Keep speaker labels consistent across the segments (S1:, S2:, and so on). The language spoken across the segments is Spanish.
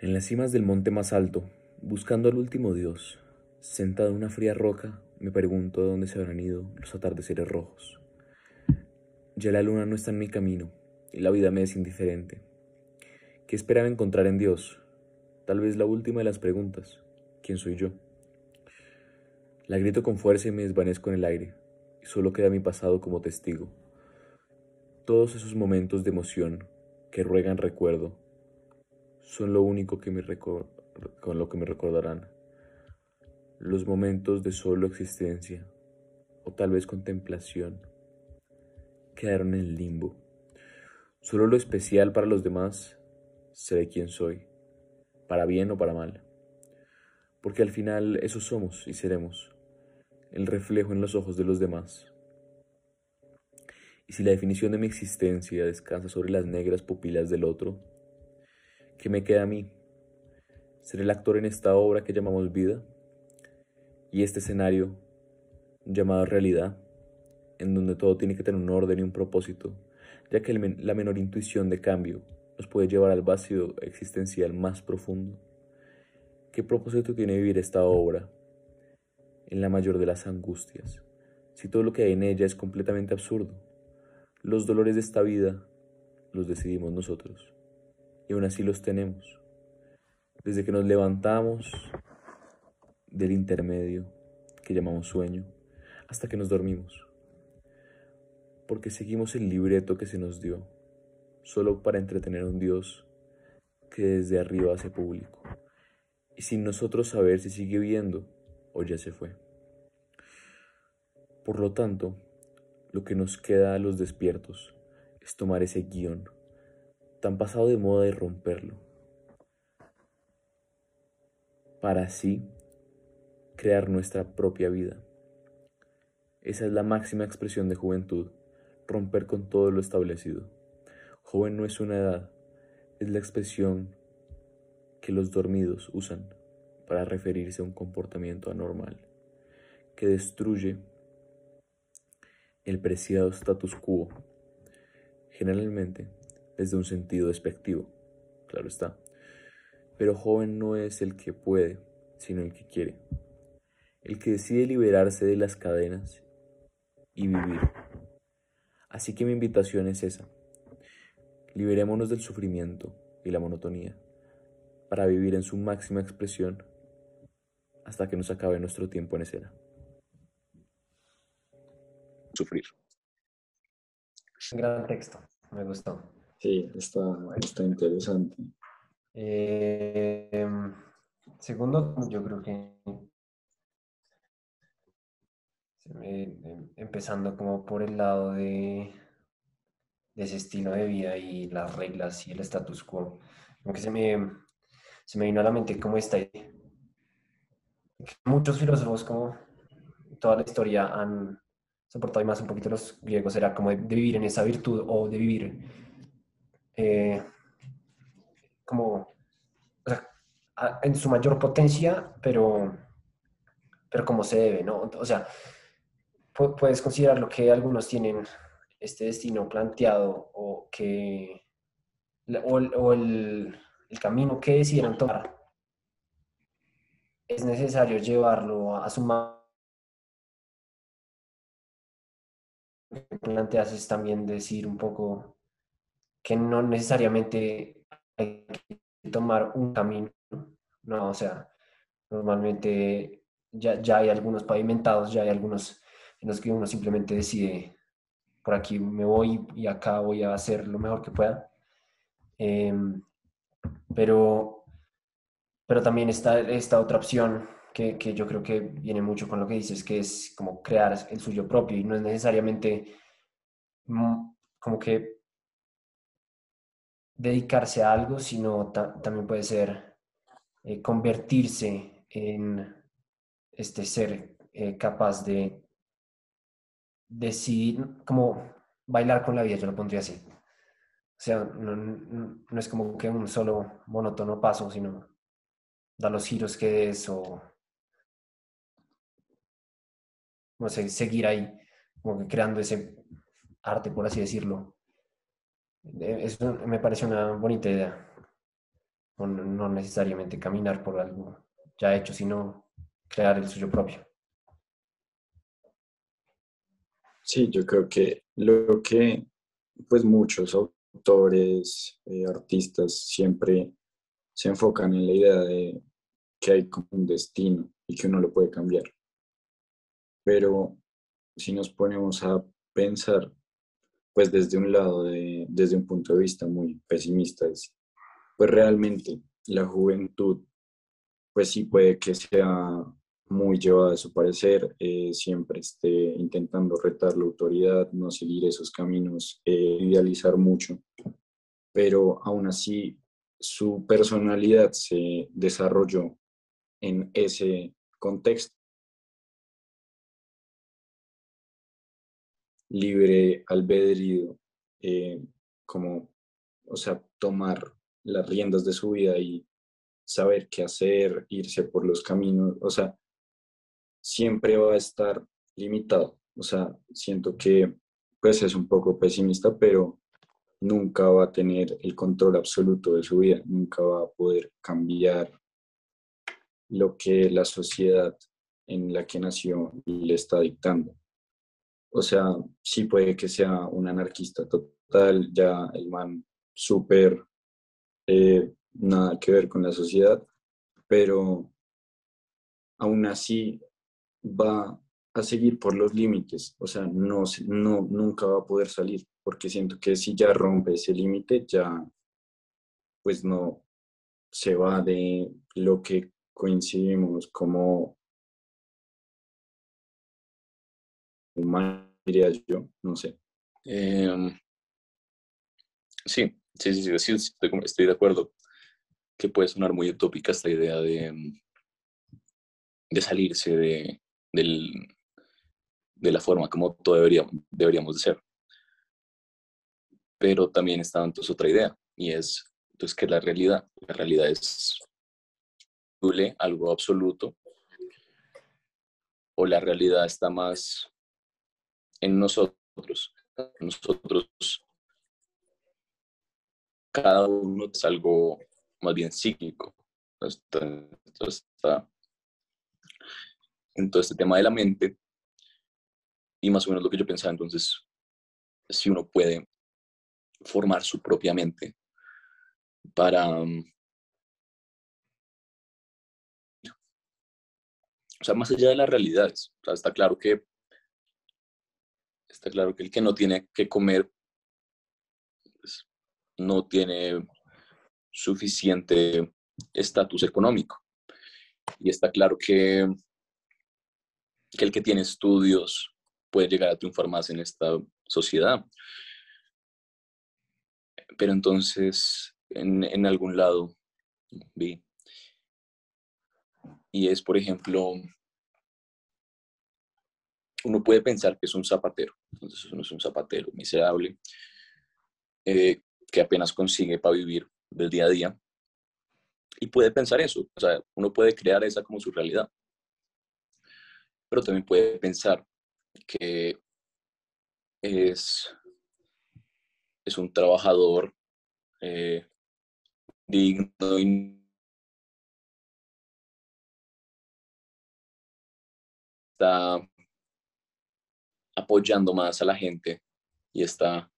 S1: En las cimas del monte más alto, buscando al último Dios, sentado en una fría roca, me pregunto de dónde se habrán ido los atardeceres rojos. Ya la luna no está en mi camino y la vida me es indiferente. ¿Qué esperaba encontrar en Dios? Tal vez la última de las preguntas. ¿Quién soy yo? La grito con fuerza y me desvanezco en el aire, y solo queda mi pasado como testigo. Todos esos momentos de emoción que ruegan recuerdo son lo único que me con lo que me recordarán. Los momentos de solo existencia o tal vez contemplación quedaron en limbo. Solo lo especial para los demás seré quien soy, para bien o para mal. Porque al final eso somos y seremos, el reflejo en los ojos de los demás. Y si la definición de mi existencia descansa sobre las negras pupilas del otro, ¿Qué me queda a mí? ¿Ser el actor en esta obra que llamamos vida? Y este escenario llamado realidad, en donde todo tiene que tener un orden y un propósito, ya que la menor intuición de cambio nos puede llevar al vacío existencial más profundo. ¿Qué propósito tiene vivir esta obra en la mayor de las angustias, si todo lo que hay en ella es completamente absurdo? Los dolores de esta vida los decidimos nosotros y aún así los tenemos. Desde que nos levantamos del intermedio que llamamos sueño hasta que nos dormimos. Porque seguimos el libreto que se nos dio, solo para entretener a un Dios que desde arriba hace público, y sin nosotros saber si sigue viendo o ya se fue. Por lo tanto, lo que nos queda a los despiertos es tomar ese guion tan pasado de moda y romperlo. Para así crear nuestra propia vida. Esa es la máxima expresión de juventud, romper con todo lo establecido. Joven no es una edad, es la expresión que los dormidos usan para referirse a un comportamiento anormal que destruye el preciado status quo. Generalmente desde un sentido despectivo, claro está. Pero joven no es el que puede, sino el que quiere, el que decide liberarse de las cadenas y vivir. Así que mi invitación es esa. Liberémonos del sufrimiento y la monotonía para vivir en su máxima expresión hasta que nos acabe nuestro tiempo en escena.
S2: Sufrir.
S3: Gran texto, me gustó.
S2: Sí, está, está interesante.
S3: Eh, segundo, yo creo que em, empezando como por el lado de, de, ese estilo de vida y las reglas y el status quo, como se me, se me vino a la mente como está muchos filósofos como toda la historia han soportado y más un poquito los griegos era como de vivir en esa virtud o de vivir eh, como, en su mayor potencia, pero, pero como se debe, ¿no? O sea, puedes considerar lo que algunos tienen este destino planteado o que o, el, camino que decidieron tomar es necesario llevarlo a, su mano planteas es también decir un poco que no necesariamente hay que tomar un camino, ¿no? O sea, normalmente ya, ya hay algunos pavimentados, ya hay algunos en los que uno simplemente decide, por aquí me voy y acá voy a hacer lo mejor que pueda. Em, pero, pero también está esta otra opción que, que, yo creo que viene mucho con lo que dices, que es como crear el suyo propio y no es necesariamente mm, como que dedicarse a algo, sino también puede ser eh, convertirse en este ser eh, capaz de decidir, como bailar con la vida, yo lo pondría así. O sea, no, es como que un solo monótono paso, sino da los giros que es o, no sé, seguir ahí, como que creando ese arte, por así decirlo, eso me parece una bonita idea. o no necesariamente caminar por algo ya hecho, sino crear el suyo propio.
S2: Sí, yo creo que lo que pues muchos autores, eh, artistas siempre se enfocan en la idea de que hay como un destino y que uno lo puede cambiar. Pero si nos ponemos a pensar, pues desde un lado, desde un punto de vista muy pesimista, pues realmente la juventud, pues sí puede que sea muy llevada a su parecer, eh, siempre esté intentando retar la autoridad, no seguir esos caminos, eh, idealizar mucho, pero aún así su personalidad se desarrolló en ese contexto. Libre albedrío, eh, como, o sea, tomar las riendas de su vida y saber qué hacer, irse por los caminos, o sea, siempre va a estar limitado. O sea, siento que pues es un poco pesimista, pero nunca va a tener el control absoluto de su vida, nunca va a poder cambiar lo que la sociedad en la que nació le está dictando. O sea, sí puede que sea un anarquista total, ya el man súper eh, nada que ver con la sociedad, pero aún así va a seguir por los límites, o sea, no, no, nunca va a poder salir, porque siento que si ya rompe ese límite, ya pues no se va de lo que coincidimos como humano, diría yo, no sé.
S4: Em, sí, sí, sí, sí, estoy, de acuerdo que puede sonar muy utópica esta idea de, de salirse de, de la forma como todo deberíamos, deberíamos de ser. Pero también está entonces otra idea, y es entonces, que la realidad, la realidad es algo absoluto, o la realidad está más en nosotros. Nosotros, cada uno es algo más bien cíclico. Entonces, está en todo este tema de la mente. Y más o menos lo que yo pensaba entonces, si uno puede formar su propia mente para... Mm, o sea, más allá de las realidades. está claro que está claro que el que no tiene que comer pues, no tiene suficiente estatus económico. Y está claro que que el que tiene estudios puede llegar a triunfar más en esta sociedad. Pero entonces, en, algún lado, vi, y es, por ejemplo, uno puede pensar que es un zapatero, entonces uno es un zapatero miserable, eh, que apenas consigue para vivir del día a día, y puede pensar eso, o sea, uno puede crear esa como su realidad. Pero también puede pensar que es, es un trabajador eh, digno y está apoyando más a la gente y está,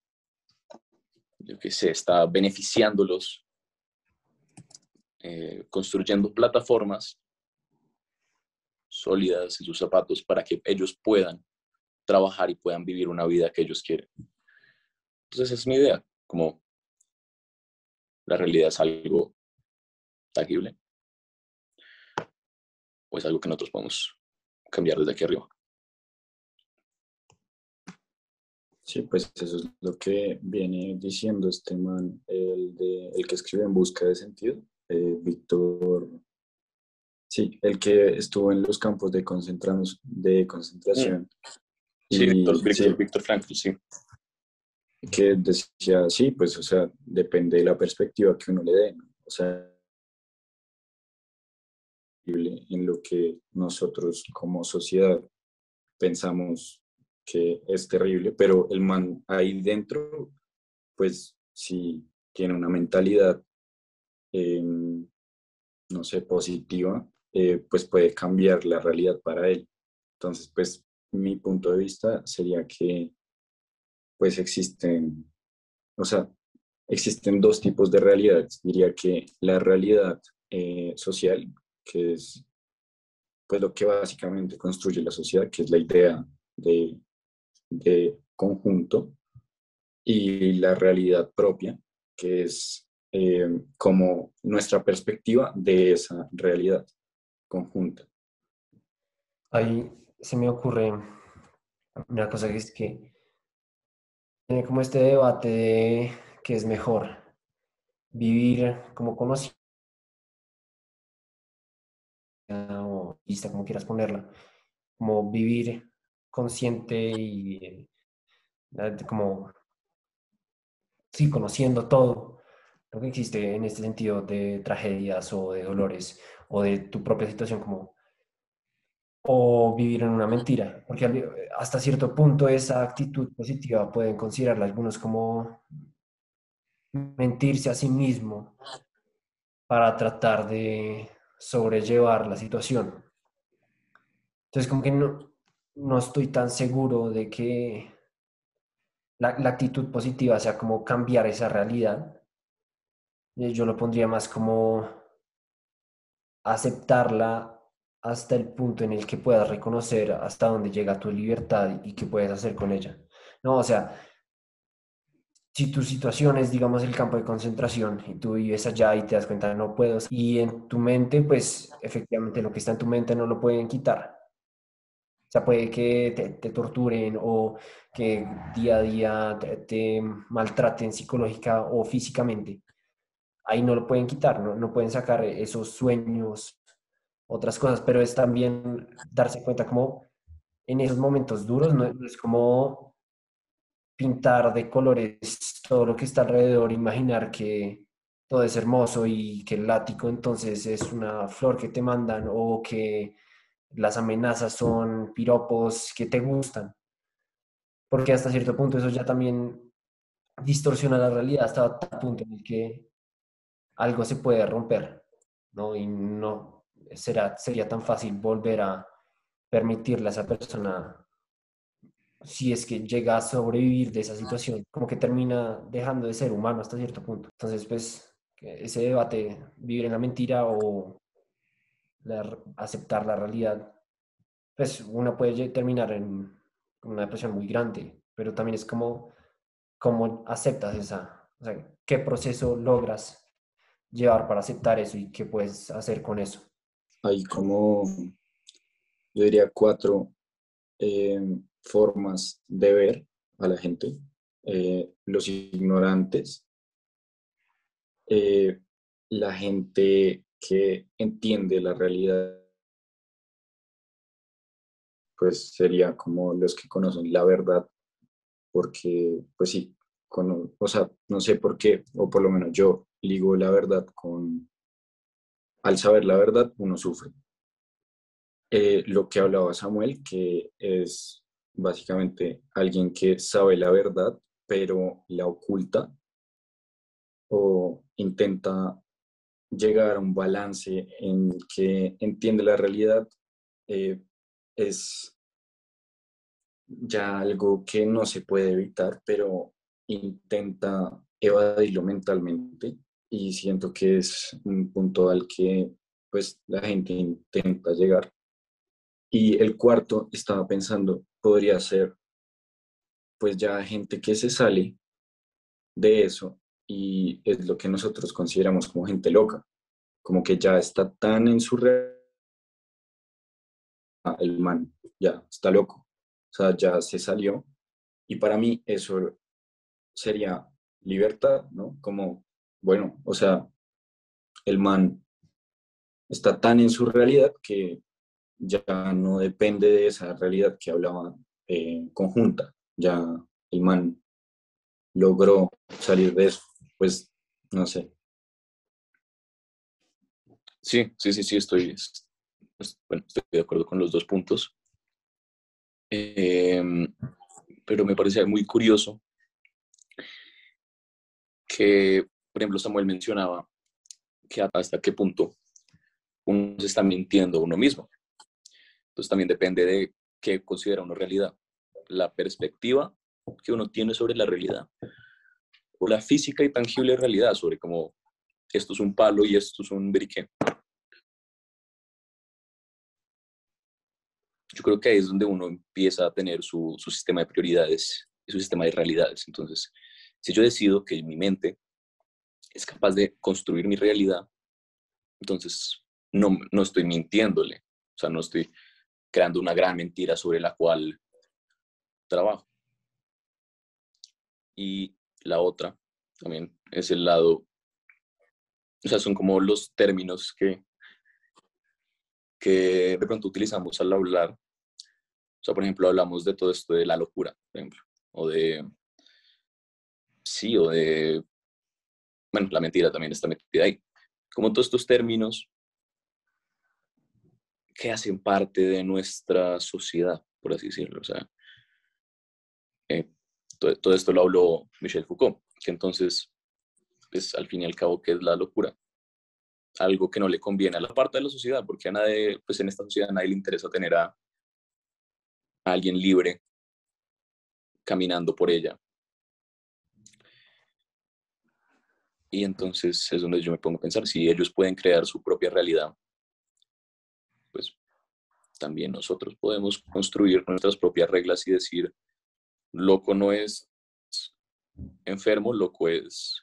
S4: yo qué sé, está beneficiándolos, eh, construyendo plataformas sólidas en sus zapatos para que ellos puedan trabajar y puedan vivir una vida que ellos quieren. Entonces esa es mi idea, como la realidad es algo tangible o es algo que nosotros podemos cambiar desde aquí arriba.
S2: Sí, pues eso es lo que viene diciendo este man, el, de, el que escribe En Busca de Sentido, eh, Víctor Sí, el que estuvo en los campos de, de concentración.
S4: Sí, Víctor, Víctor, Frankl, sí.
S2: Que decía, sí, pues, o sea, depende de la perspectiva que uno le dé, O sea, en lo que nosotros como sociedad pensamos que es terrible, pero el man ahí dentro, pues sí tiene una mentalidad em, no sé, positiva, eh, pues puede cambiar la realidad para él. Entonces, pues mi punto de vista sería que pues existen, o sea, existen dos tipos de realidades. Diría que la realidad eh, social, que es pues lo que básicamente construye la sociedad, que es la idea de, de conjunto, y la realidad propia, que es eh, como nuestra perspectiva de esa realidad conjunta.
S3: Ahí se me ocurre una cosa que es que tiene como este debate de qué es mejor, vivir como conocido o vista, como quieras ponerla, como vivir consciente y eh, como, sí, conociendo todo lo que existe en este sentido de tragedias o de dolores o de tu propia situación como o vivir en una mentira, porque hasta cierto punto esa actitud positiva pueden considerarla algunos como mentirse a sí mismo para tratar de sobrellevar la situación. Entonces, como que no, no estoy tan seguro de que la, actitud positiva sea como cambiar esa realidad. Yo lo pondría más como aceptarla hasta el punto en el que puedas reconocer hasta dónde llega tu libertad y qué puedes hacer con ella. No, o sea, si tu situación es, digamos, el campo de concentración y tú vives allá y te das cuenta no puedo, y en tu mente, pues efectivamente lo que está en tu mente no lo pueden quitar. Sea, puede que te, torturen o que día a día te, maltraten psicológica o físicamente. Ahí no lo pueden quitar, no, no pueden sacar esos sueños, otras cosas, pero es también darse cuenta como en esos momentos duros, no es como pintar de colores todo lo que está alrededor, imaginar que todo es hermoso y que el látigo entonces es una flor que te mandan o que las amenazas son piropos que te gustan. Porque hasta cierto punto eso ya también distorsiona la realidad hasta el punto en el que algo se puede romper, ¿no? Y no será, sería tan fácil volver a permitirle a esa persona si es que llega a sobrevivir de esa situación, como que termina dejando de ser humano hasta cierto punto. Entonces, pues, ese debate, vivir en la mentira o aceptar la realidad, pues uno puede terminar en una depresión muy grande, pero también es como cómo aceptas esa, o sea, qué proceso logras llevar para aceptar eso y qué puedes hacer con eso.
S2: Hay como, yo diría, cuatro eh, formas de ver a la gente, eh, los ignorantes, eh, la gente que entiende la realidad, pues sería como los que conocen la verdad, porque pues sí, o sea, no sé por qué, o por lo menos yo ligo la verdad con, al saber la verdad, uno sufre. Eh, lo que hablaba Samuel, que es básicamente alguien que sabe la verdad, pero la oculta o intenta llegar a un balance en que entiende la realidad, eh, es ya algo que no se puede evitar, pero intenta evadirlo mentalmente y siento que es un punto al que pues la gente intenta llegar. Y el cuarto, estaba pensando, podría ser pues ya gente que se sale de eso y es lo que nosotros consideramos como gente loca, como que ya está tan en su red, el man ya está loco, o sea, ya se salió y para mí eso sería libertad, ¿no? Como, bueno, o sea, el man está tan en su realidad que ya no depende de esa realidad que hablaba eh, conjunta. Ya el man logró salir de eso, pues no sé.
S4: Sí, sí, sí, sí, estoy, pues, bueno, estoy de acuerdo con los dos puntos. Em, pero me parece muy curioso que, por ejemplo, Samuel mencionaba que hasta qué punto uno se está mintiendo a uno mismo. Entonces también depende de qué considera uno realidad. La perspectiva que uno tiene sobre la realidad la física y tangible realidad sobre cómo esto es un palo y esto es un briquet. Yo creo que ahí es donde uno empieza a tener su, su sistema de prioridades y su sistema de realidades. Entonces, si yo decido que mi mente es capaz de construir mi realidad, entonces no, no estoy mintiéndole, o sea, no estoy creando una gran mentira sobre la cual trabajo. Y la otra también es el lado, o sea, son como los términos que, que de pronto utilizamos al hablar. O sea, por ejemplo, hablamos de todo esto de la locura, por ejemplo, o de, sí, o de, bueno, la mentira también está metida ahí. Como todos estos términos que hacen parte de nuestra sociedad, por así decirlo. O sea, eh, todo, esto lo habló Michel Foucault, que entonces, pues al fin y al cabo, ¿qué es la locura? Algo que no le conviene a la parte de la sociedad, porque a nadie, pues en esta sociedad a nadie le interesa tener a, a alguien libre caminando por ella. Y entonces es donde yo me pongo a pensar, si ellos pueden crear su propia realidad, pues también nosotros podemos construir nuestras propias reglas y decir, loco no es enfermo, loco es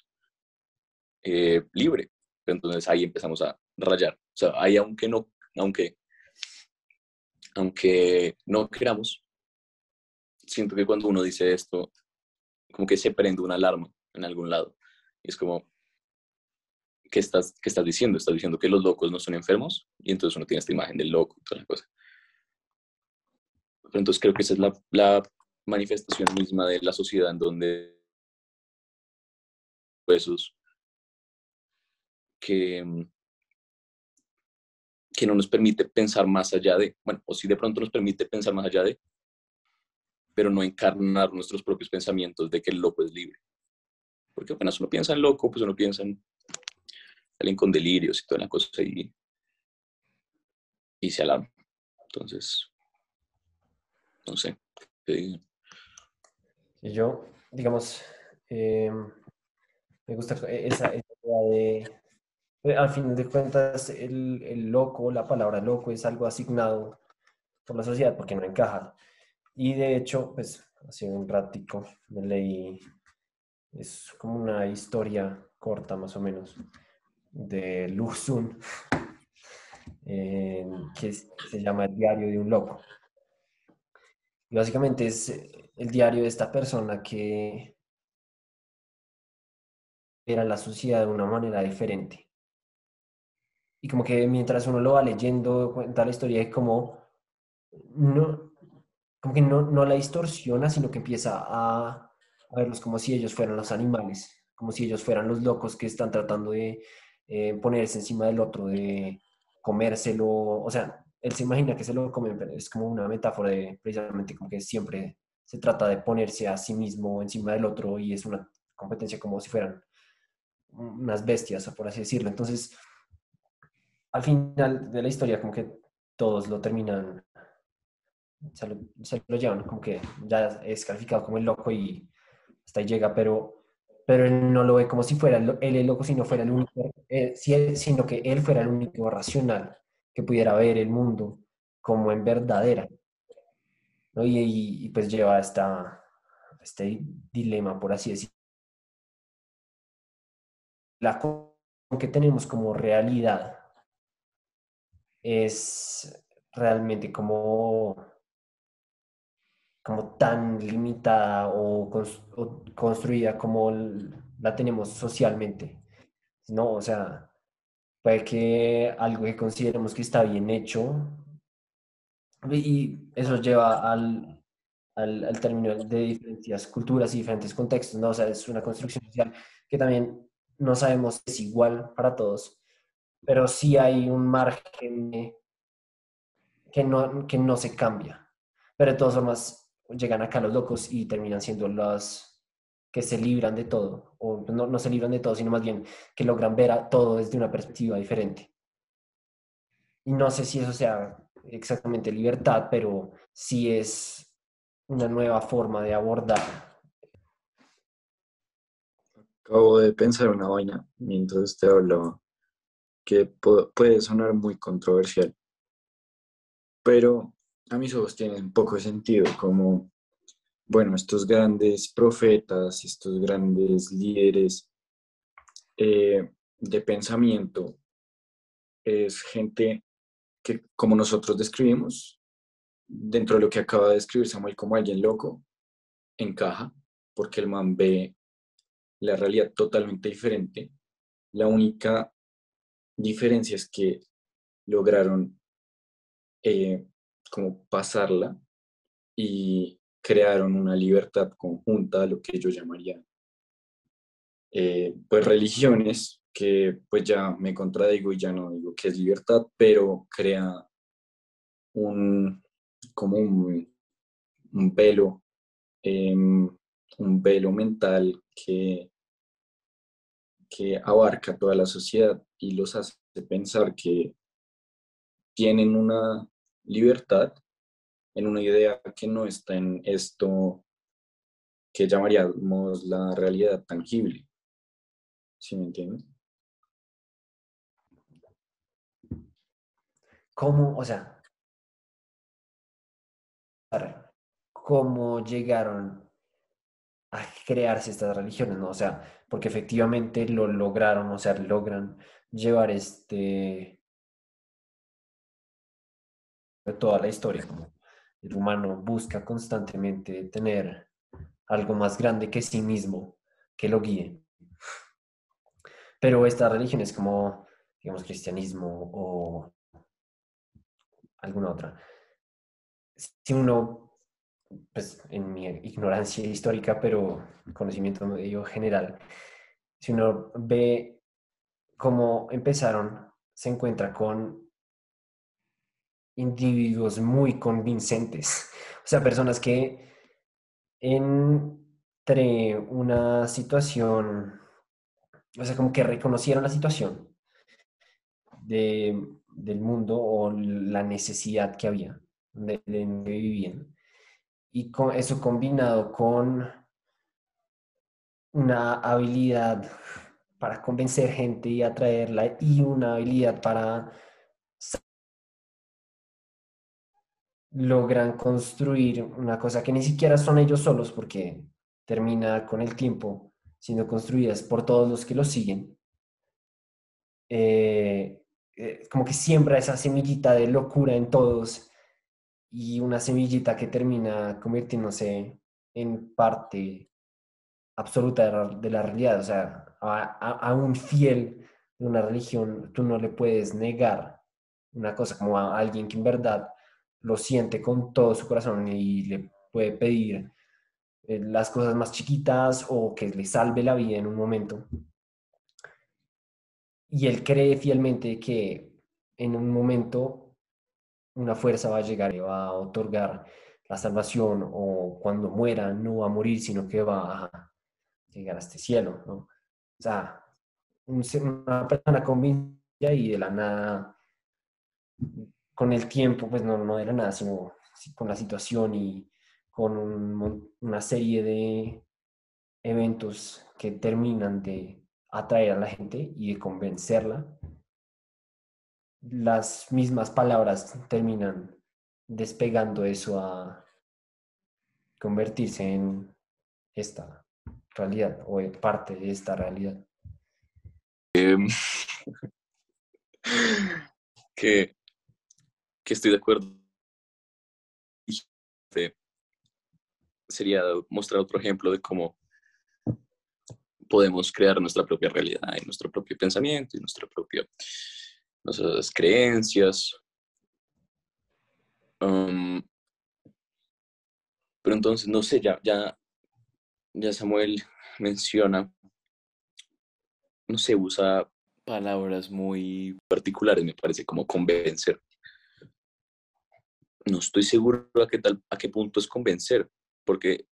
S4: eh, libre. Entonces ahí empezamos a rayar. O sea, ahí aunque no, aunque, aunque no queramos, siento que cuando uno dice esto, como que se prende una alarma en algún lado. Y es como, ¿qué estás, qué estás diciendo? Estás diciendo que los locos no son enfermos y entonces uno tiene esta imagen del loco y toda la cosa. Entonces creo que esa es la manifestación misma de la sociedad en donde esos que, que no nos permite pensar más allá de, bueno, o si de pronto nos permite pensar más allá de, pero no encarnar nuestros propios pensamientos de que el loco es libre. Porque apenas uno piensa en loco, pues uno piensa en alguien con delirios y toda la cosa y, y se alarma. Entonces, no sé.
S3: Yo, digamos, eh, me gusta esa, idea de, eh, al fin de cuentas, el, el, loco, la palabra loco es algo asignado por la sociedad porque no encaja. Y de hecho, pues, hace un ratico me leí, es como una historia corta más o menos, de Luxun, eh, que se llama El diario de un loco. Y básicamente es el diario de esta persona que era la sociedad de una manera diferente. Y como que mientras uno lo va leyendo, cuenta la historia de cómo no, como que no, no la distorsiona, sino que empieza a, a verlos como si ellos fueran los animales, como si ellos fueran los locos que están tratando de eh, ponerse encima del otro, de comérselo, o sea, él se imagina que se lo comen, pero es como una metáfora de precisamente como que siempre se trata de ponerse a sí mismo encima del otro y es una competencia como si fueran unas bestias, por así decirlo. Entonces, al final de la historia, como que todos lo terminan, se lo, se lo llevan, como que ya es calificado como el loco y hasta ahí llega, pero pero él no lo ve como si fuera él el loco, sino, fuera el único, eh, sino que él fuera el único racional que pudiera ver el mundo como en verdadera. ¿no? Y, pues lleva esta, este dilema, por así decirlo. La que tenemos como realidad es realmente como como tan limitada o, construida como la tenemos socialmente. ¿no? O sea, puede que algo que consideremos que está bien hecho, y eso lleva al, al, al, término de diferentes culturas y diferentes contextos, ¿no? O sea, es una construcción social que también no sabemos es igual para todos, pero sí hay un margen que no, que no se cambia. Pero de todas formas, llegan acá los locos y terminan siendo los, que se libran de todo, o no, no se libran de todo, sino más bien que logran ver a todo desde una perspectiva diferente. Y no sé si eso sea exactamente libertad, pero sí es una nueva forma de abordar.
S2: Acabo de pensar una vaina mientras usted hablaba que puede sonar muy controversial, pero a mis ojos tiene un poco de sentido, como, bueno, estos grandes profetas, estos grandes líderes eh, de pensamiento, es gente que, como nosotros describimos, dentro de lo que acaba de describir Samuel como alguien loco, encaja, porque el man ve la realidad totalmente diferente. La única diferencia es que lograron eh, como pasarla y crearon una libertad conjunta, lo que yo llamaría eh, pues religiones, que pues ya me contradigo y ya no digo que es libertad, pero crea un, como un, velo, em, un velo mental que, que abarca toda la sociedad y los hace pensar que tienen una libertad en una idea que no está en esto que llamaríamos la realidad tangible. ¿Sí me entiendes?
S3: ¿Cómo, o sea, cómo llegaron a crearse estas religiones, ¿no? O sea, porque efectivamente lo lograron, o sea, logran llevar este toda la historia, el humano busca constantemente tener algo más grande que sí mismo que lo guíe. Pero estas religiones como, digamos, cristianismo o alguna otra, si uno, pues en mi ignorancia histórica, pero conocimiento medio general, si uno ve cómo empezaron, se encuentra con individuos muy convincentes, o sea, personas que entre una situación, o sea, como que reconocieron la situación del mundo o la necesidad que había de, de, vivían. Y con eso combinado con una habilidad para convencer gente y atraerla y una habilidad para logran construir una cosa que ni siquiera son ellos solos porque termina con el tiempo siendo construidas por todos los que los siguen. Eh, eh, como que siembra esa semillita de locura en todos y una semillita que termina convirtiéndose en parte absoluta de la, realidad. O sea, a, un fiel de una religión tú no le puedes negar una cosa como a alguien que en verdad lo siente con todo su corazón y le puede pedir eh, las cosas más chiquitas o que le salve la vida en un momento. Y él cree fielmente que en un momento una fuerza va a llegar y va a otorgar la salvación o cuando muera no va a morir, sino que va a llegar a este cielo, ¿no? O sea, una persona convincida y de la nada, con el tiempo, pues no, no de nada, sino con la situación y con una serie de eventos que terminan de atraer a la gente y de convencerla las mismas palabras terminan despegando eso a convertirse en esta realidad o en parte de esta realidad.
S4: Em, que, que estoy de acuerdo. Sería mostrar otro ejemplo de cómo podemos crear nuestra propia realidad y nuestro propio pensamiento y nuestro propio nuestras creencias. pero entonces, no sé, ya, ya, ya Samuel menciona, no sé, usa palabras muy particulares, me parece, como convencer. No estoy seguro a qué, tal, a qué punto es convencer, porque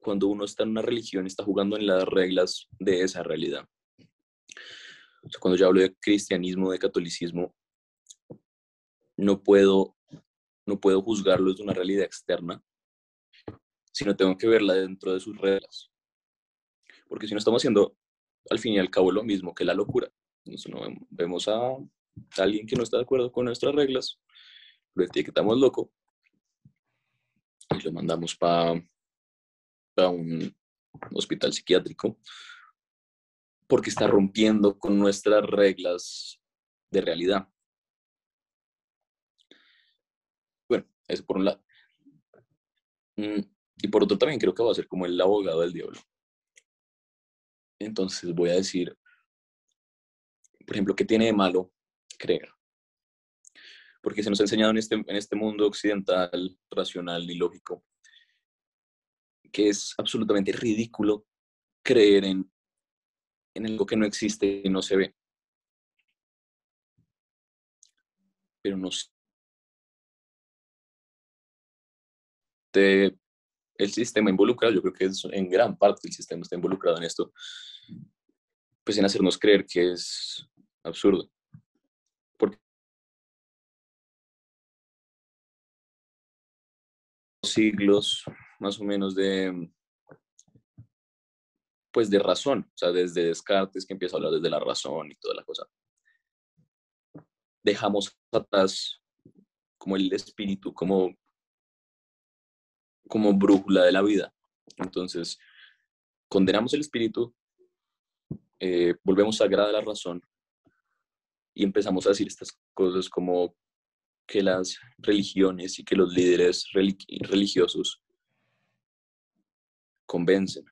S4: cuando uno está en una religión, está jugando en las reglas de esa realidad. cuando yo hablo de cristianismo, de catolicismo, no puedo, no puedo juzgarlo desde una realidad externa, sino tengo que verla dentro de sus reglas. Porque si no estamos haciendo al fin y al cabo lo mismo que la locura. Entonces, no vemos a alguien que no está de acuerdo con nuestras reglas, lo etiquetamos loco y lo mandamos para un hospital psiquiátrico porque está rompiendo con nuestras reglas de realidad. Bueno, eso por un lado. Mm, y por otro también creo que va a ser como el abogado del diablo. Entonces voy a decir, por ejemplo, ¿qué tiene de malo creer? Porque se nos ha enseñado en este, en este mundo occidental, racional y lógico, que es absolutamente ridículo creer en, en algo que no existe y no se ve. Pero no el sistema involucrado, yo creo que es en gran parte el sistema está involucrado en esto, pues en hacernos creer que es absurdo. Siglos más o menos de pues de razón, o sea, desde Descartes que empieza a hablar desde la razón y toda la cosa. Dejamos atrás como el espíritu, como como brújula de la vida. Entonces, condenamos el espíritu, eh, volvemos a a la razón y empezamos a decir estas cosas como que las religiones y que los líderes religiosos convencen.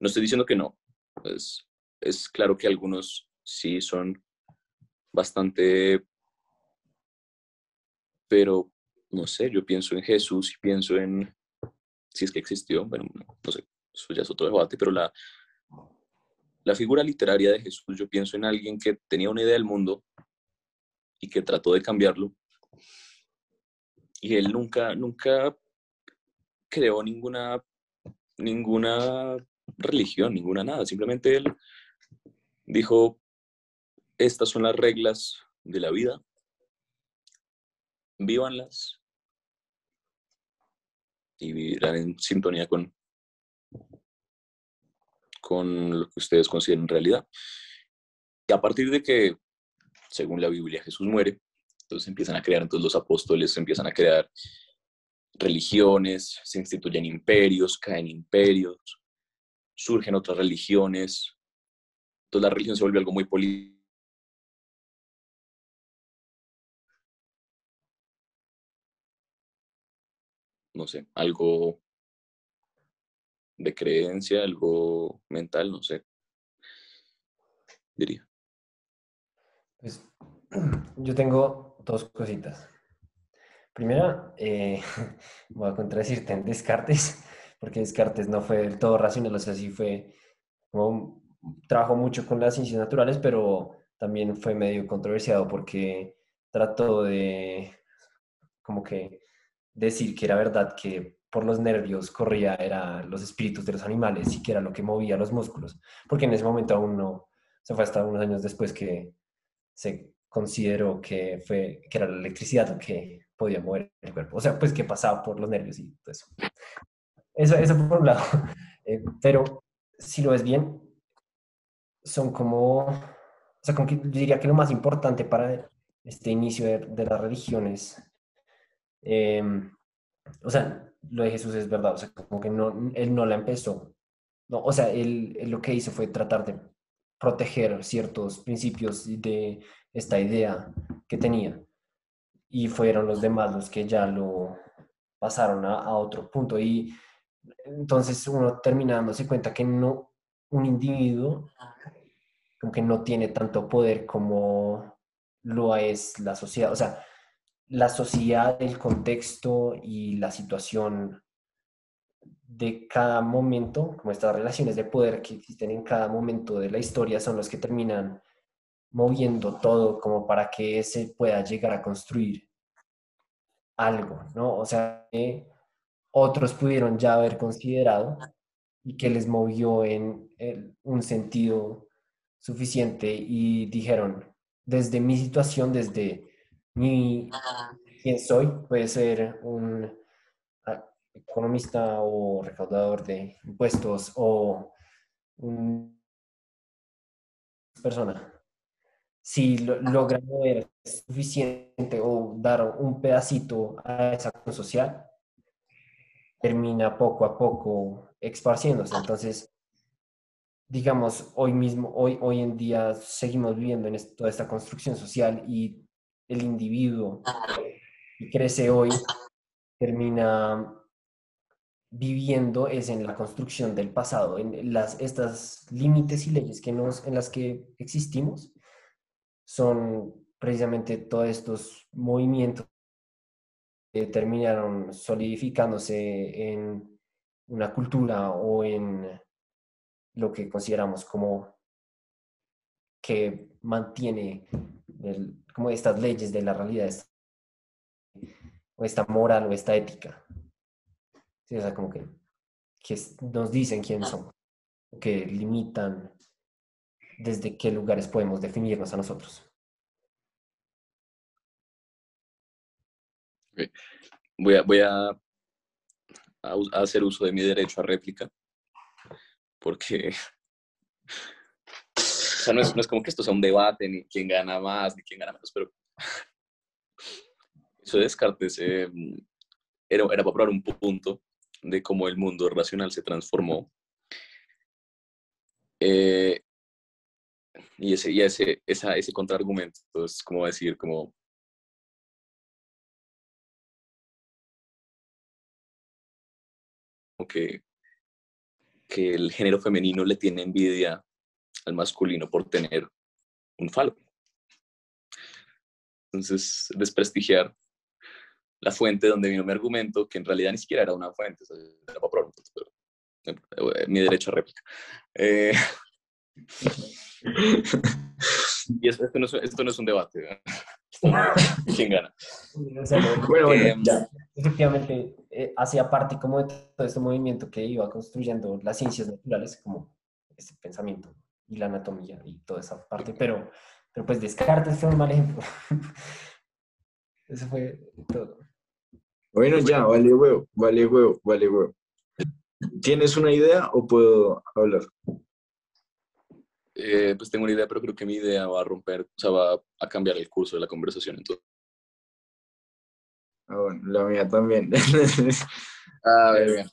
S4: No estoy diciendo que no. Es, es claro que algunos sí son bastante, pero no sé, yo pienso en Jesús y pienso en, si es que existió, bueno, no sé, eso ya es otro debate, pero la, la figura literaria de Jesús, yo pienso en alguien que tenía una idea del mundo y que trató de cambiarlo. Y él nunca, nunca creó ninguna, ninguna religión, ninguna nada. Simplemente él dijo, estas son las reglas de la vida, vívanlas y vivirán en sintonía con, con lo que ustedes consideren realidad. Y a partir de que, según la Biblia, Jesús muere, entonces empiezan a crear, entonces los apóstoles empiezan a crear religiones, se instituyen imperios, caen imperios, surgen otras religiones, entonces la religión se vuelve algo muy político. No sé, algo de creencia, algo mental, no sé, diría.
S3: Pues yo tengo dos cositas. Primera, eh, voy a contradecirte en Descartes, porque Descartes no fue del todo racional, o sea, sí fue como trabajó mucho con las ciencias naturales, pero también fue medio controversiado porque trató de como que decir que era verdad que por los nervios corría era los espíritus de los animales y que era lo que movía los músculos, porque en ese momento aún no, se fue hasta unos años después que se consideró que, fue, que era la electricidad lo que podía mover el cuerpo, o sea, pues que pasaba por los nervios y todo eso. Eso, eso por un lado, eh, pero si lo ves bien, son como, o sea, como que diría que lo más importante para este inicio de, las religiones, eh, o sea, lo de Jesús es verdad, o sea, como que no, él no la empezó. No, o sea, él, lo que hizo fue tratar de proteger ciertos principios de esta idea que tenía. Y fueron los demás los que ya lo pasaron a, otro punto. Y entonces uno termina dándose cuenta que no, un individuo como que no tiene tanto poder como lo es la sociedad. O sea, la sociedad, el contexto y la situación de cada momento, como estas relaciones de poder que existen en cada momento de la historia, son los que terminan moviendo todo como para que se pueda llegar a construir algo, ¿no? O sea, que otros pudieron ya haber considerado y que les movió en un sentido suficiente y dijeron, desde mi situación, desde mi quién soy, puede ser un ah, economista o recaudador de impuestos o una persona. Si lo, logra mover suficiente o dar un pedacito a esa acción social, termina poco a poco esparciéndose. Entonces, digamos, hoy mismo, hoy, hoy en día seguimos viviendo en toda esta construcción social y el individuo que crece hoy termina viviendo es en la construcción del pasado, en las, estas límites y leyes que nos, en las que existimos son precisamente todos estos movimientos que terminaron solidificándose en una cultura o en lo que consideramos como que mantiene como estas leyes de la realidad o esta moral o esta ética. O sea, como que, que nos dicen quién somos, que limitan desde qué lugares podemos definirnos a nosotros.
S4: Voy a, voy a, a hacer uso de mi derecho a réplica porque o sea, no, es, como que esto sea un debate, ni quién gana más, ni quién gana menos, pero eso de Descartes eh, era, era para probar un punto de cómo el mundo racional se transformó. Eh, y ese, y ese, ese contraargumento es como decir, como que que el género femenino le tiene envidia al masculino por tener un falo. Entonces, desprestigiar la fuente donde vino mi argumento, que en realidad ni siquiera era una fuente, era para eh, mi derecho a réplica. Eh, y esto no, es, esto no, es, un debate. ¿Quién gana?
S3: bueno, em, Efectivamente, eh, hacía parte como de todo este movimiento que iba construyendo las ciencias naturales, como este pensamiento y la anatomía y toda esa parte, pero, pero pues Descartes fue un mal ejemplo. Eso fue todo.
S2: Bueno, ya, vale huevo, vale huevo, vale huevo. ¿Tienes una idea o puedo hablar?
S4: Eh, pues tengo una idea, pero creo que mi idea va a romper, o sea, va a cambiar el curso de la conversación. Entonces.
S2: Ah, bueno, la mía también.
S4: ah, bien, bien.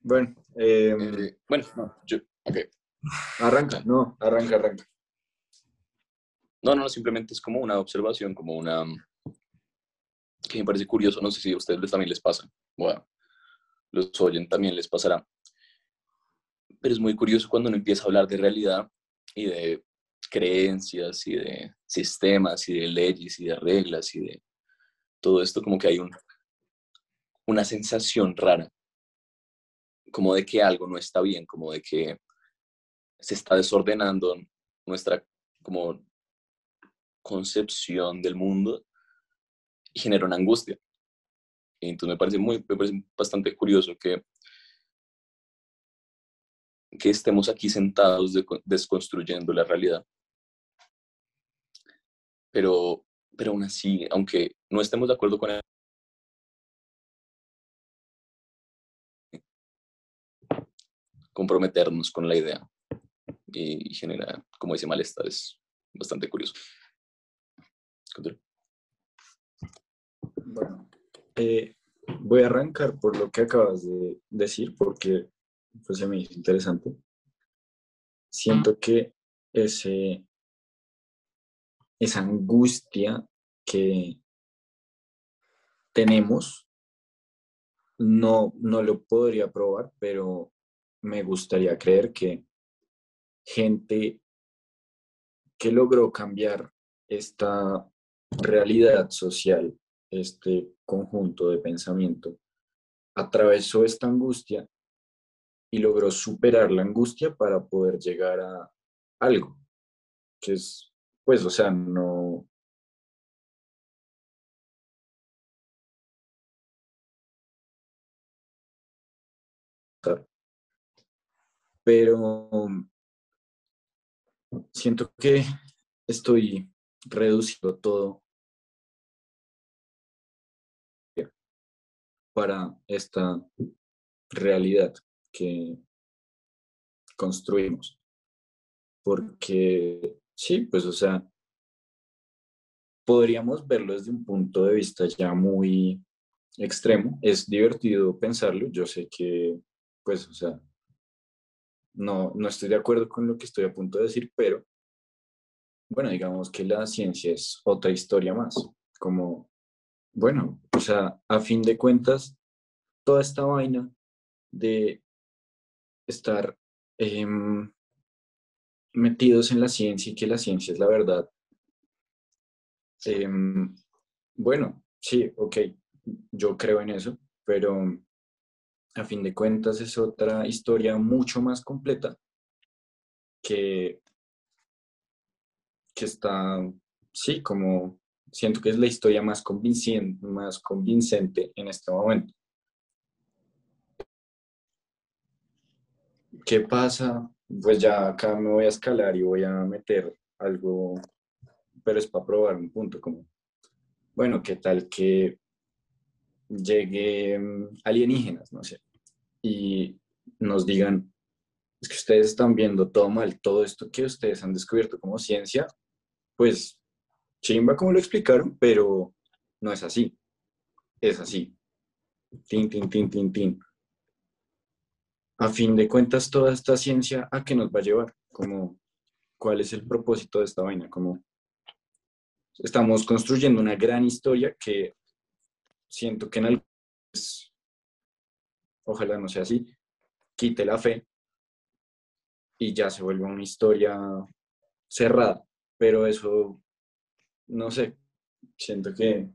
S2: Bueno, em,
S4: eh, bueno, no, yo, ok.
S2: Arranca, no, arranca, arranca.
S4: No, no, simplemente es como una observación, como una que me parece curioso, no sé si a ustedes también les pasa, bueno, los oyen también les pasará, pero es muy curioso cuando uno empieza a hablar de realidad y de creencias y de sistemas y de leyes y de reglas y de todo esto, como que hay un, una sensación rara, como de que algo no está bien, como de que se está desordenando nuestra como concepción del mundo genera una angustia. Y entonces me parece, muy, me parece bastante curioso que que estemos aquí sentados desconstruyendo la realidad. Pero, pero aún así, aunque no estemos de acuerdo con comprometernos con la idea y, genera, como dice, malestar, es bastante curioso.
S2: Bueno, eh, voy a arrancar por lo que acabas de decir, porque pues a mí es interesante. Siento que ese, esa angustia que tenemos, no, no lo podría probar, pero me gustaría creer que gente que logró cambiar esta realidad social, este conjunto de pensamiento, atravesó esta angustia y logró superar la angustia para poder llegar a algo, que es, pues, o sea, no... pero siento que estoy reduciendo todo para esta realidad que construimos. Porque sí, pues o sea, podríamos verlo desde un punto de vista ya muy extremo. Es divertido pensarlo. Yo sé que, pues, o sea, no, no estoy de acuerdo con lo que estoy a punto de decir, pero bueno, digamos que la ciencia es otra historia más. Como, bueno, o sea, a fin de cuentas, toda esta vaina de estar em, metidos en la ciencia y que la ciencia es la verdad. Em, bueno, sí, ok, yo creo en eso, pero a fin de cuentas es otra historia mucho más completa que, que está, sí, como siento que es la historia más convincente, más convincente en este momento. ¿Qué pasa? Pues ya acá me voy a escalar y voy a meter algo, pero es para probar un punto como, bueno, ¿qué tal que llegue alienígenas, no sé, y nos digan, es que ustedes están viendo todo mal, todo esto que ustedes han descubierto como ciencia, pues chimba como lo explicaron, pero no es así, es así. Tin, tin, tin, tin, tin a fin de cuentas, toda esta ciencia, ¿a qué nos va a llevar? ¿Cuál es el propósito de esta vaina? Como, estamos construyendo una gran historia que siento que en algo, ojalá no sea así, quite la fe y ya se vuelve una historia cerrada. Pero eso, no sé, siento que,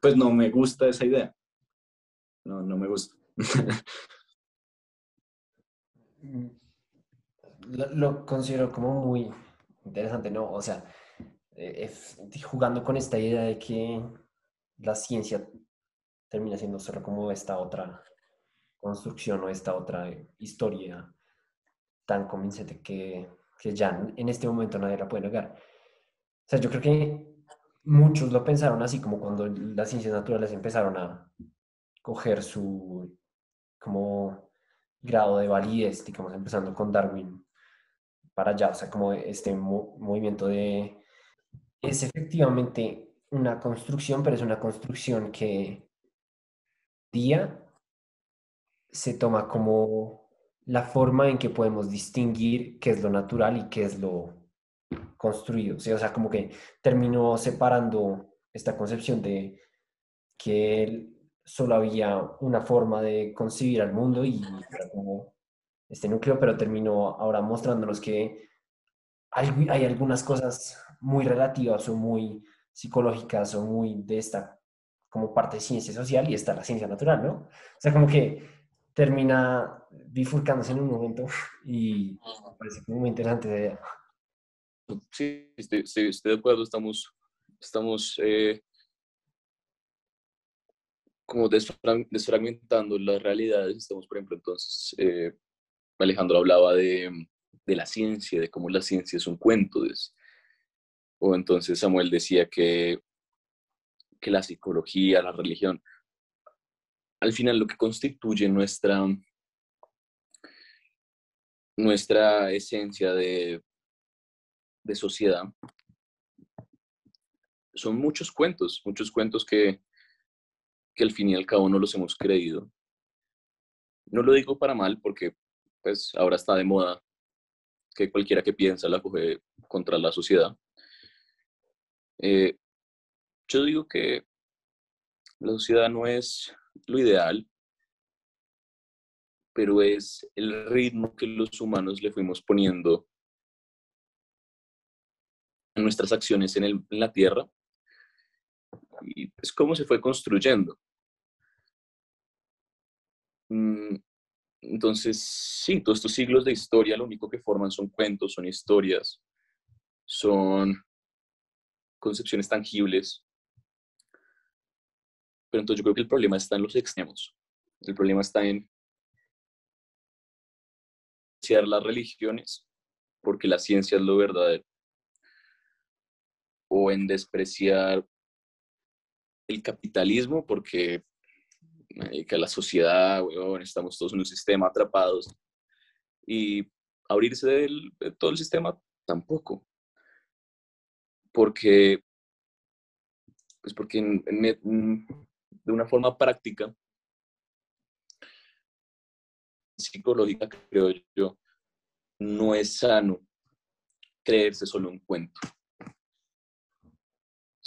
S2: pues no me gusta esa idea. No, no me gusta.
S3: Mm, lo, considero como muy interesante, ¿no? O sea, eh, jugando con esta idea de que la ciencia termina siendo solo como esta otra construcción o esta otra historia tan convincente que, que ya en este momento nadie la puede negar. O sea, yo creo que muchos lo pensaron así como cuando las ciencias naturales empezaron a coger su como grado de validez, digamos, empezando con Darwin para allá, o sea, como este movimiento de... Es efectivamente una construcción, pero es una construcción que día se toma como la forma en que podemos distinguir qué es lo natural y qué es lo construido. O sea, como que terminó separando esta concepción de que solo había una forma de concebir al mundo y este núcleo, pero terminó ahora mostrándonos que hay, hay algunas cosas muy relativas o muy psicológicas o muy de esta como parte de ciencia social y está la ciencia natural, ¿no? O sea, como que termina bifurcándose en un momento y me parece muy interesante
S4: Sí, estoy, estoy, de acuerdo, estamos, estamos eh, como desfragmentando las realidades, estamos, por ejemplo, entonces, eh, Alejandro hablaba de, de, la ciencia, de cómo la ciencia es un cuento, o entonces Samuel decía que, que la psicología, la religión, al final lo que constituye nuestra, nuestra esencia de, de sociedad son muchos cuentos, muchos cuentos que, que al fin y al cabo no los hemos creído. No lo digo para mal porque pues ahora está de moda que cualquiera que piensa la coge contra la sociedad. Eh, yo digo que la sociedad no es lo ideal, pero es el ritmo que los humanos le fuimos poniendo nuestras acciones en, la Tierra y es cómo se fue construyendo. Mm, entonces, sí, todos estos siglos de historia lo único que forman son cuentos, son historias, son concepciones tangibles. Pero entonces yo creo que el problema está en los extremos. El problema está en las religiones porque la ciencia es lo verdadero. O en despreciar el capitalismo porque que la sociedad, estamos todos en un sistema atrapados. Y abrirse de todo el sistema tampoco. Porque, pues porque de una forma práctica, psicológica, creo yo, no es sano creerse solo un cuento.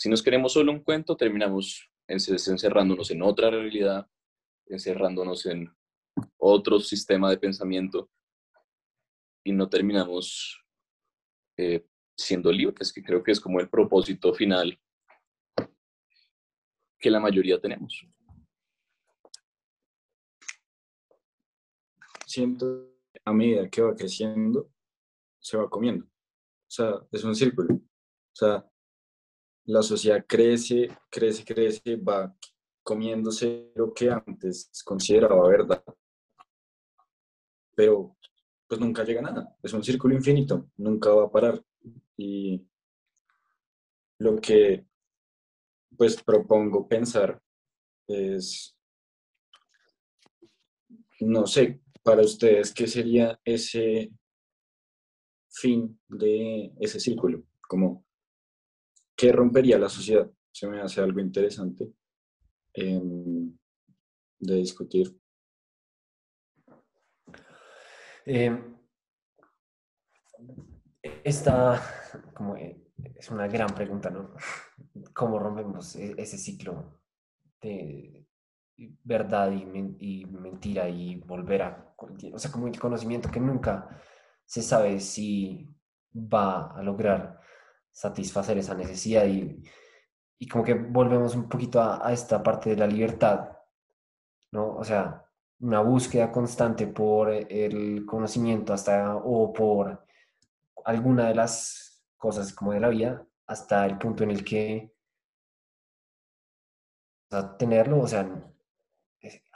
S4: Si nos queremos solo un cuento, terminamos encerrándonos en otra realidad, encerrándonos en otro sistema de pensamiento y no terminamos eh, siendo libres, que creo que es como el propósito final que la mayoría tenemos.
S2: Siento a medida que va creciendo, se va comiendo. O sea, es un círculo. O sea, la sociedad crece, crece, crece, va comiéndose lo que antes consideraba verdad. Pero pues nunca llega a nada. Es un círculo infinito, nunca va a parar. Y lo que pues propongo pensar es, no sé, para ustedes, ¿qué sería ese fin de ese círculo? Como, ¿qué rompería la sociedad? Se me hace algo interesante em, de discutir.
S3: Em, esta como, eh, es una gran pregunta, ¿no? ¿Cómo rompemos e-, ese ciclo de verdad y, y mentira y volver a, o sea, como el conocimiento que nunca se sabe si va a lograr satisfacer esa necesidad y, y como que volvemos un poquito a, esta parte de la libertad, ¿no? O sea, una búsqueda constante por el conocimiento hasta o por alguna de las cosas como de la vida hasta el punto en el que a tenerlo, o sea,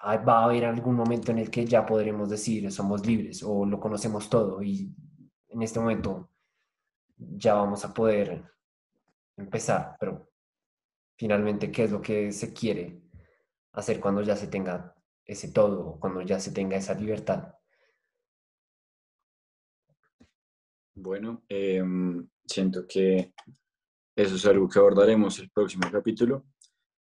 S3: va a haber algún momento en el que ya podremos decir somos libres o lo conocemos todo y en este momento ya vamos a poder empezar, pero finalmente, ¿qué es lo que se quiere hacer cuando ya se tenga ese todo, cuando ya se tenga esa libertad?
S2: Bueno, em, siento que eso es algo que abordaremos el próximo capítulo.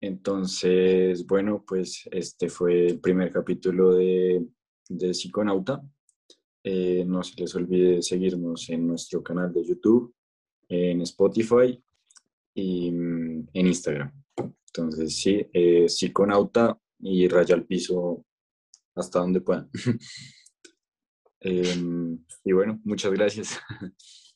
S2: Entonces, bueno, pues este fue el primer capítulo de, de Psiconauta. Eh, no se les olvide seguirnos en nuestro canal de YouTube, en Spotify y mm, en Instagram. Entonces, sí, eh, Psiconauta y raya al piso hasta donde puedan. Em, y bueno, muchas gracias.